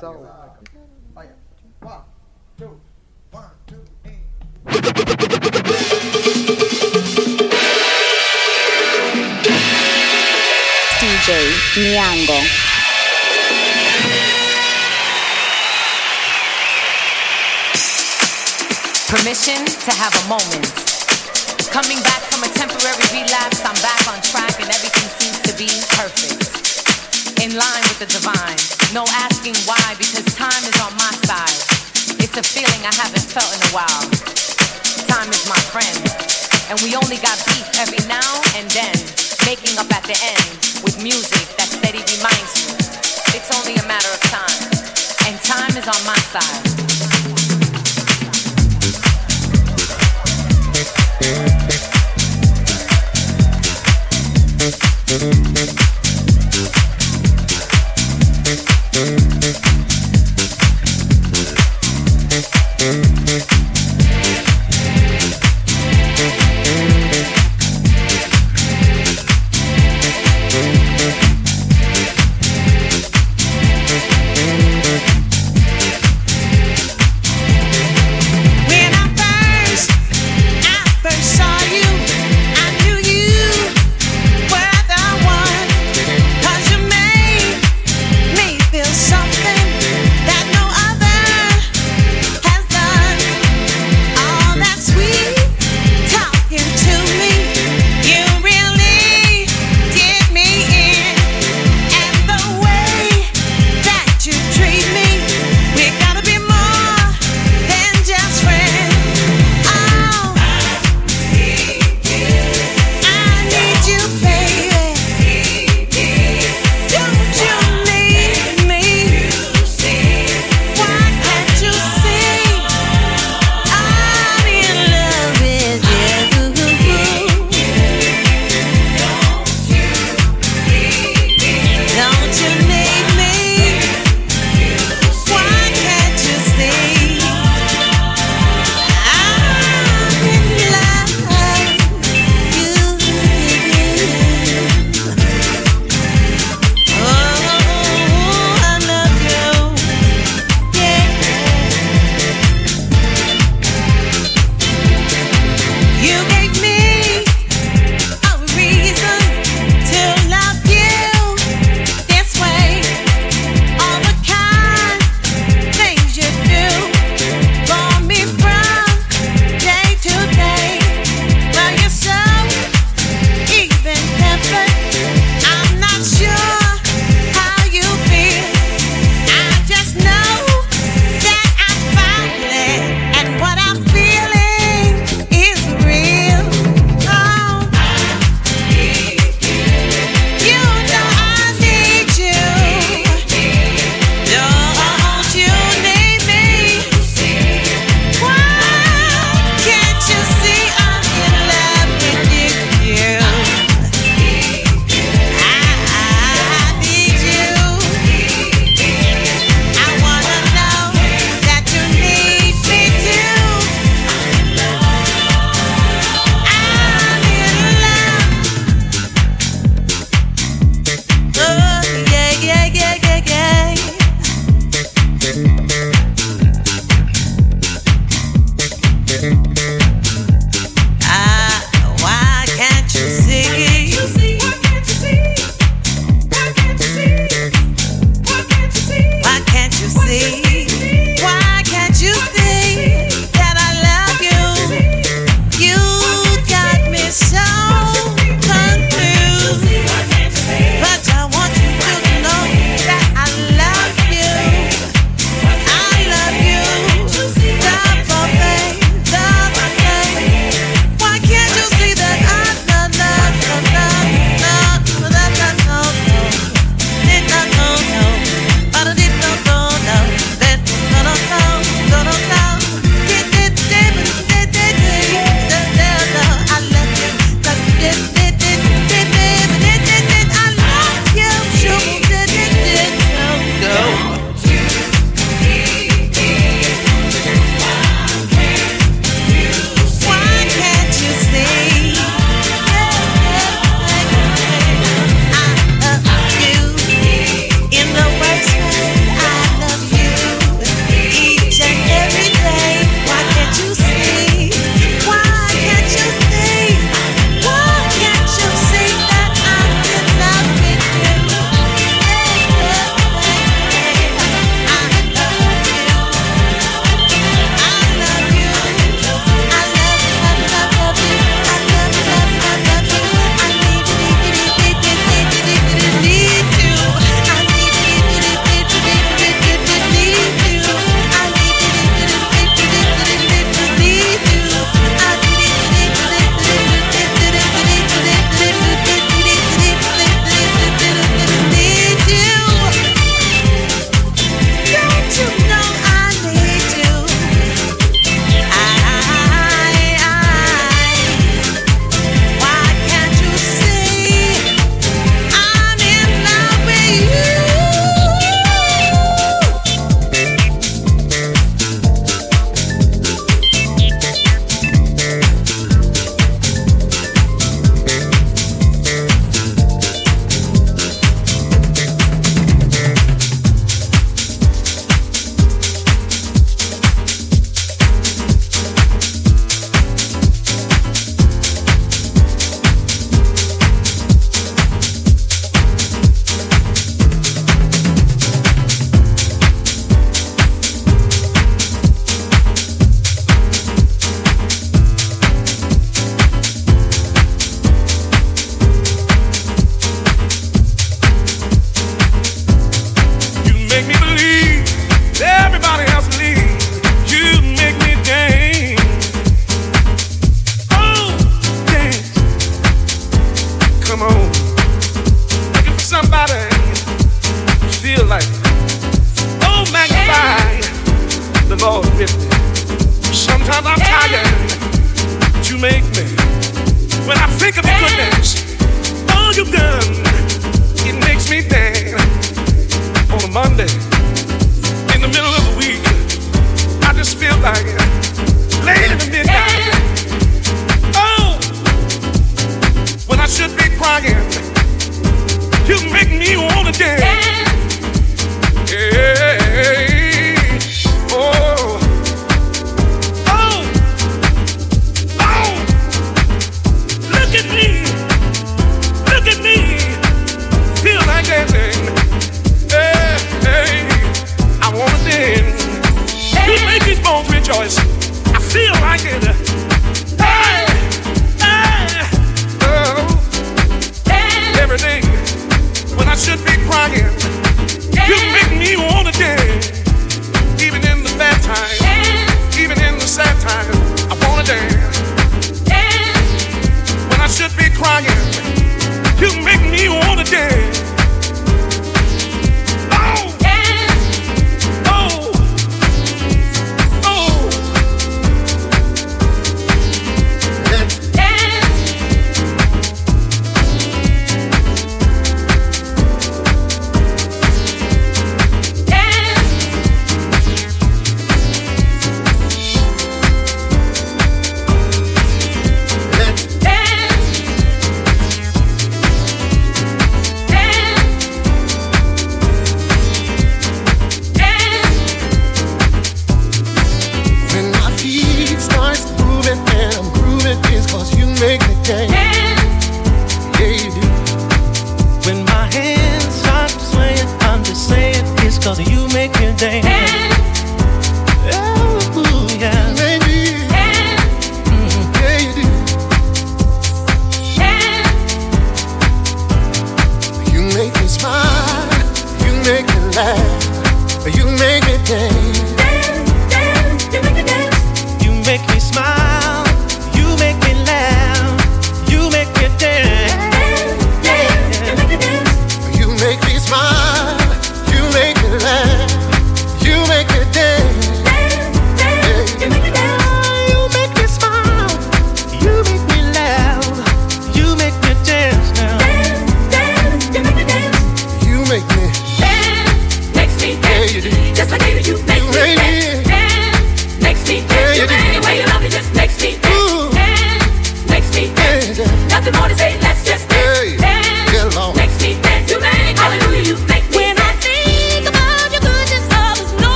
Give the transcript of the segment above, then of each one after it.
So, DJ Niango. Permission to have a moment. Coming back from a temporary relapse, I'm back on track and everything seems to be perfect in line with the divine. No asking why, because time is on my side. It's a feeling I haven't felt in a while. Time is my friend, and we only got beef every now and then, making up at the end with music that steady reminds you. It's only a matter of time, and time is on my side. Thank you. Thank you.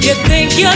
You think you're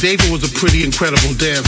David was a pretty incredible dancer.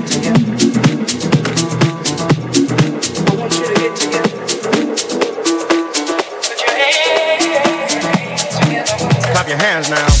Let the